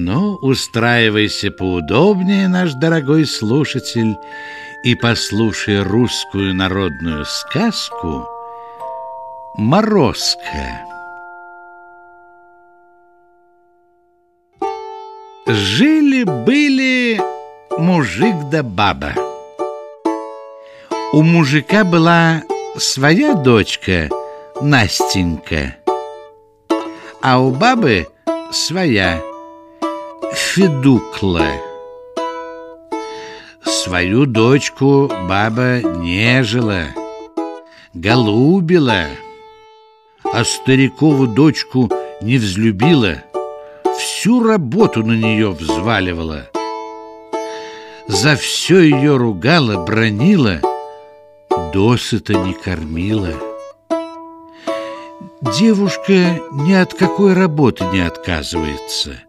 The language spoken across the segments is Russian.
Ну, устраивайся поудобнее, наш дорогой слушатель, и послушай русскую народную сказку «Морозко». Жили-были мужик да баба. У мужика была своя дочка Настенька, а у бабы своя Федукла. Свою дочку баба нежила, голубила, а старикову дочку не взлюбила, всю работу на нее взваливала. За все ее ругала, бронила, досыта не кормила. Девушка ни от какой работы не отказывается.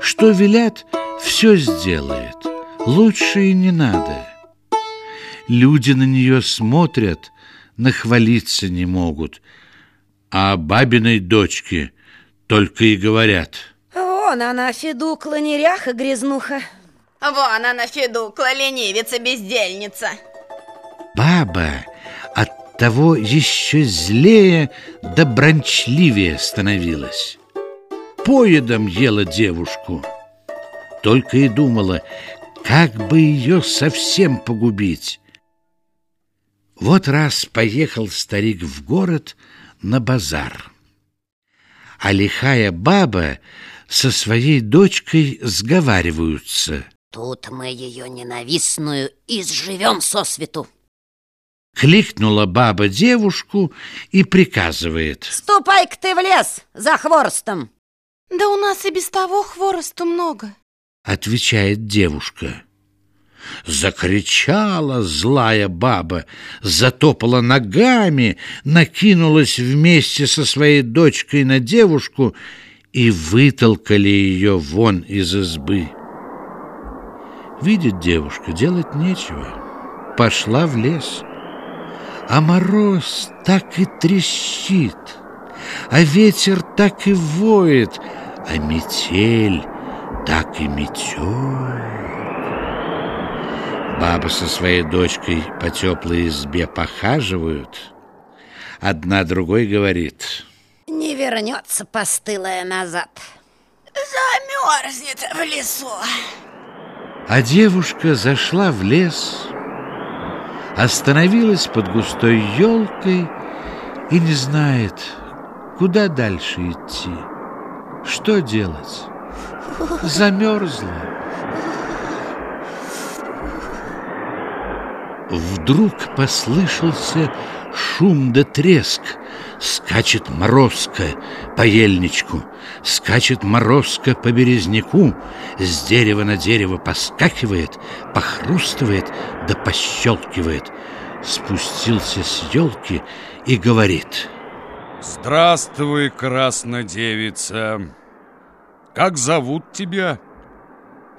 Что велят, все сделает. Лучше и не надо. Люди на нее смотрят, нахвалиться не могут, а бабиной дочке только и говорят. Вон она, Федукла, неряха, грязнуха. Вон она, Федукла, ленивица, бездельница. Баба от того еще злее да брончливее становилась. Поедом ела девушку. Только и думала, как бы ее совсем погубить. Вот раз поехал старик в город на базар. А лихая баба со своей дочкой сговариваются. Тут мы ее ненавистную изживем сосвету. Кликнула баба девушку и приказывает. Ступай-ка ты в лес за хворостом. Да у нас и без того хворосту много. Отвечает девушка. Закричала злая баба, затопала ногами, накинулась вместе со своей дочкой на девушку и вытолкали ее вон из избы. Видит девушка, делать нечего. Пошла в лес. А мороз так и трещит, а ветер так и воет, а метель так и метет. Баба со своей дочкой по теплой избе похаживают. Одна другой говорит. Не вернется постылая назад. Замерзнет в лесу. А девушка зашла в лес, остановилась под густой елкой и не знает, куда дальше идти. Что делать? Замерзла. Вдруг послышался шум да треск. Скачет морозка по ельничку, скачет морозка по березняку, с дерева на дерево поскакивает, похрустывает да пощелкивает. Спустился с елки и говорит. Здравствуй, краснодевица. Как зовут тебя?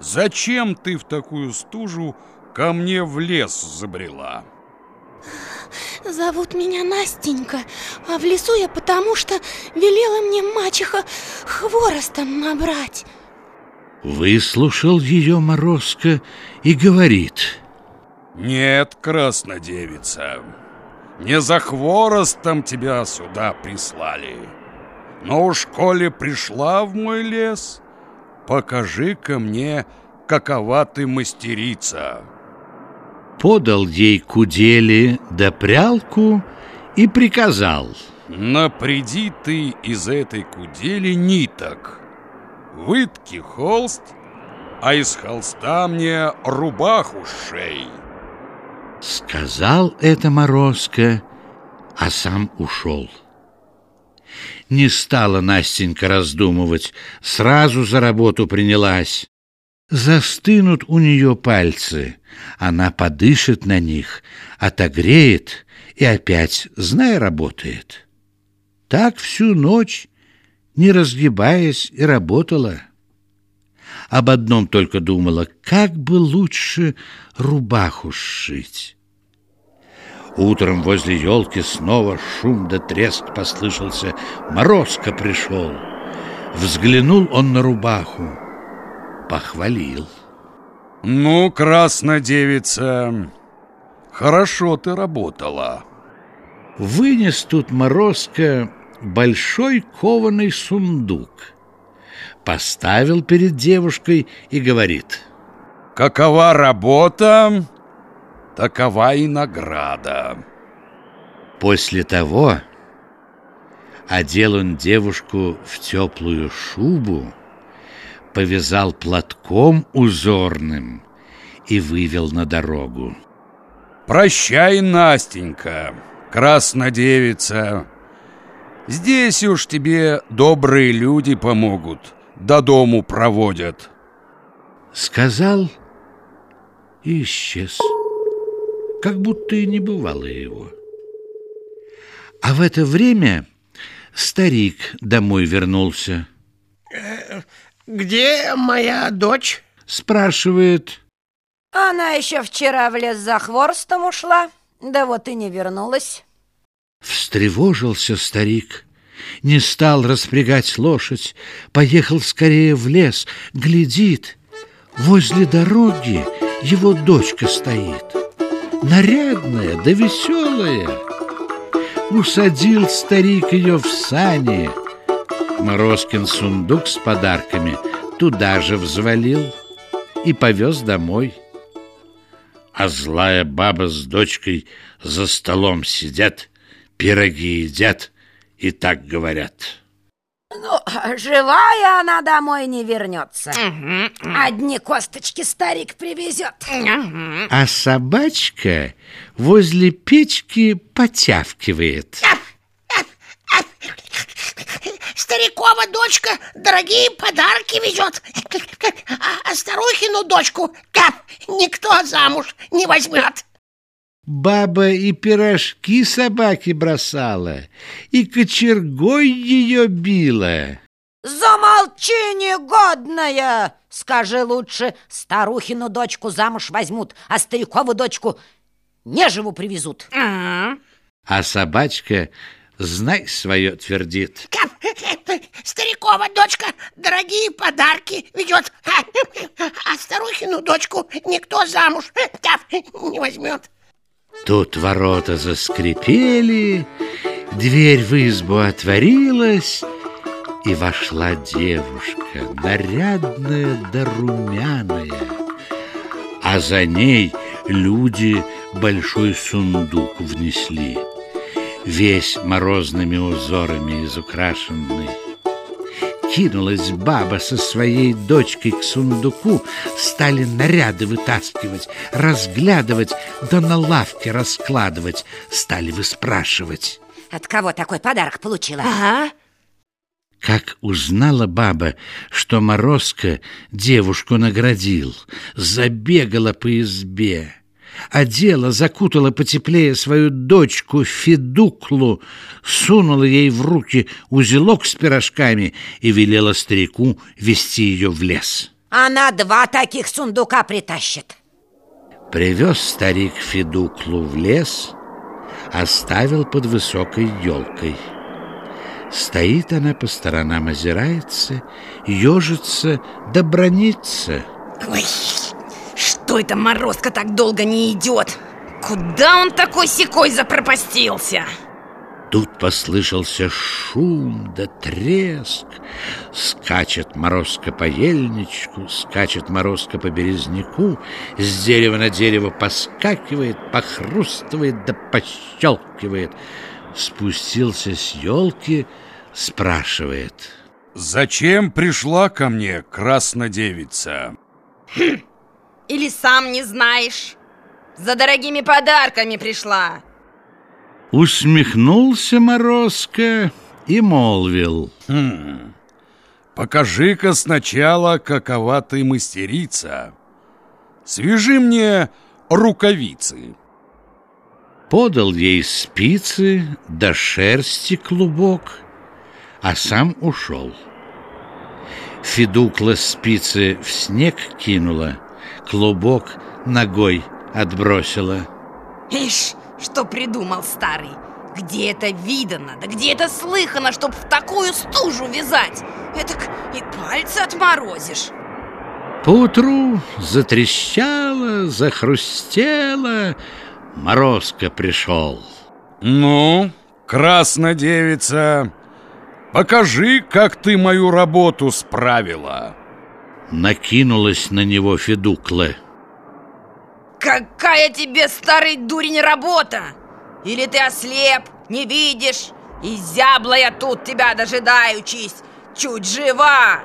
Зачем ты в такую стужу ко мне в лес забрела? Зовут меня Настенька, а в лесу я потому, что велела мне мачеха хворостом набрать. Выслушал ее Морозко и говорит. Нет, краснодевица, не за хворостом тебя сюда прислали. Но уж коли пришла в мой лес, покажи-ка мне, какова ты мастерица подал ей кудели да прялку и приказал. Напряди ты из этой кудели ниток, вытки холст, а из холста мне рубаху шей. Сказал это Морозко, а сам ушел. Не стала Настенька раздумывать, сразу за работу принялась. Застынут у нее пальцы, она подышит на них, отогреет и опять, зная, работает. Так всю ночь, не разгибаясь, и работала. Об одном только думала, как бы лучше рубаху сшить. Утром возле елки снова шум да треск послышался. Морозко пришел. Взглянул он на рубаху. похвалил. Ну, краснодевица, хорошо ты работала. Вынес тут Морозко большой кованый сундук. Поставил перед девушкой и говорит. Какова работа, такова и награда. После того одел он девушку в теплую шубу, повязал платком узорным и вывел на дорогу. Прощай, Настенька, краснодевица. Здесь уж тебе добрые люди помогут, до дому проводят. Сказал и исчез, как будто и не бывало его. А в это время старик домой вернулся. Где моя дочь? Спрашивает. Она еще вчера в лес за хворостом ушла, да вот и не вернулась. Встревожился старик, не стал распрягать лошадь, поехал скорее в лес, глядит, возле дороги его дочка стоит, нарядная да веселая. Усадил старик ее в сани, Морозкин сундук с подарками туда же взвалил и повез домой. А злая баба с дочкой за столом сидят, пироги едят и так говорят. Ну, живая она домой не вернется. Одни косточки старик привезет. А собачка возле печки потявкивает. Старикова дочка дорогие подарки везет, а старухину дочку никто замуж не возьмет. Баба и пирожки собаке бросала, и кочергой ее била. Замолчи, негодная! Скажи лучше, старухину дочку замуж возьмут, а старикову дочку неживу привезут. А собачка, знай свое, твердит. Старикова дочка дорогие подарки ведет, а старухину дочку никто замуж не возьмет. Тут ворота заскрипели, дверь в избу отворилась, и вошла девушка, нарядная да румяная, а за ней люди большой сундук внесли, весь морозными узорами изукрашенный. Кинулась баба со своей дочкой к сундуку, стали наряды вытаскивать, разглядывать, да на лавке раскладывать, стали выспрашивать. От кого такой подарок получила? Ага. Как узнала баба, что Морозко девушку наградил, забегала по избе, одела, закутала потеплее свою дочку Федуклу, сунула ей в руки узелок с пирожками и велела старику вести ее в лес. Она два таких сундука притащит. Привез старик Федуклу в лес, оставил под высокой елкой. Стоит она по сторонам, озирается, ежится да бронится. Ой, что это Морозко так долго не идет? Куда он такой секой запропастился? Тут послышался шум да треск. Скачет морозка по ельничку, скачет морозка по березняку, с дерева на дерево поскакивает, похрустывает да пощелкивает. Спустился с елки, спрашивает. Зачем пришла ко мне краснодевица? Или сам не знаешь? За дорогими подарками пришла. Усмехнулся Морозко и молвил. Хм, покажи-ка сначала, какова ты мастерица. Свяжи мне рукавицы. Подал ей спицы до шерсти клубок, а сам ушел. Федукла спицы в снег кинула, клубок ногой отбросила. Ишь, что придумал старый? Где это видано, да где это слыхано, чтоб в такую стужу вязать? Этак и пальцы отморозишь. Поутру затрещало, захрустело, Морозко пришел. Ну, краснодевица, покажи, как ты мою работу справила. Накинулась на него Федукла. Какая тебе, старый дурень, работа? Или ты ослеп, не видишь? И зябла я тут тебя дожидаючись, чуть жива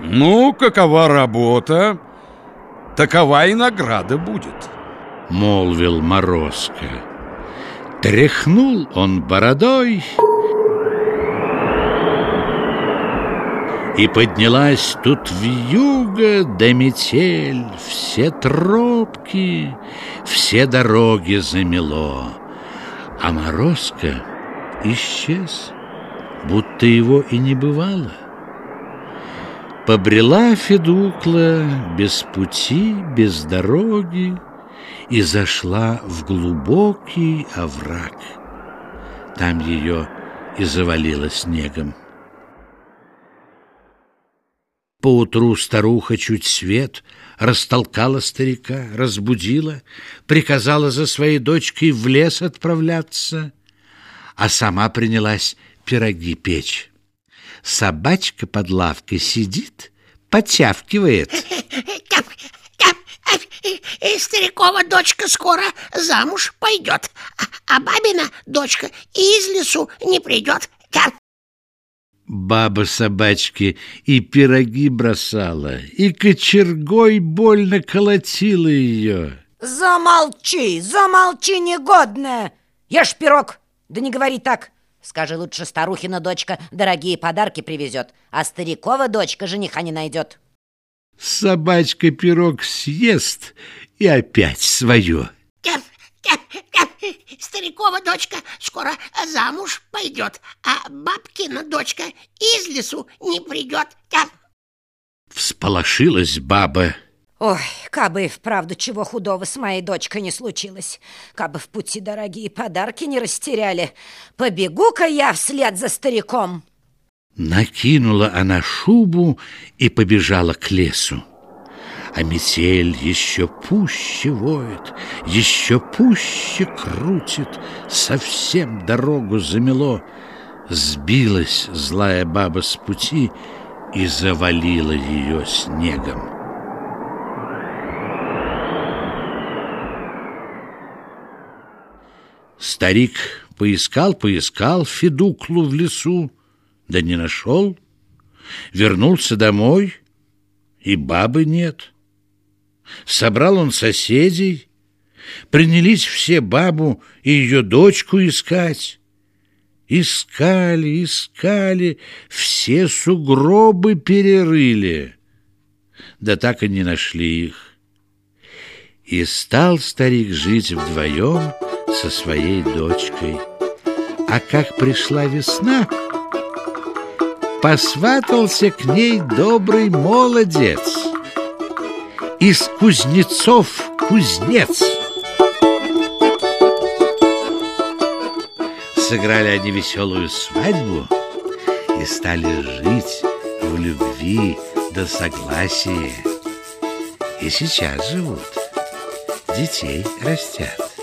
Ну, какова работа, такова и награда будет Молвил Морозко Тряхнул он бородой И поднялась тут вьюга да метель, Все тропки, все дороги замело. А Морозко исчез, будто его и не бывало. Побрела Федукла без пути, без дороги И зашла в глубокий овраг. Там ее и завалило снегом. Поутру старуха чуть свет растолкала старика, разбудила, приказала за своей дочкой в лес отправляться, а сама принялась пироги печь. Собачка под лавкой сидит, подчавкивает. Там, там, э, старикова дочка скоро замуж пойдет, а, а бабина дочка из лесу не придет. Баба собачки и пироги бросала, и кочергой больно колотила ее. Замолчи, замолчи, негодная! Ешь пирог, да не говори так. Скажи лучше, старухина дочка дорогие подарки привезет, а старикова дочка жениха не найдет. Собачка пирог съест и опять свое. там, там, там, старикова дочка скоро замуж пойдет, а бабкина дочка из лесу не придет. Всполошилась баба. Ой, кабы и вправду чего худого с моей дочкой не случилось, кабы в пути дорогие подарки не растеряли, побегу-ка я вслед за стариком. Накинула она шубу и побежала к лесу. А метель еще пуще воет, еще пуще крутит, совсем дорогу замело. Сбилась злая баба с пути и завалила ее снегом. Старик поискал-поискал Федуклу в лесу, да не нашел. Вернулся домой, и бабы нет. Собрал он соседей, принялись все бабу и ее дочку искать. Искали, искали, все сугробы перерыли, да так и не нашли их. И стал старик жить вдвоем со своей дочкой. А как пришла весна, посватался к ней добрый молодец. Из кузнецов кузнец. Сыграли они веселую свадьбу и стали жить в любви до согласия. И сейчас живут, детей растят.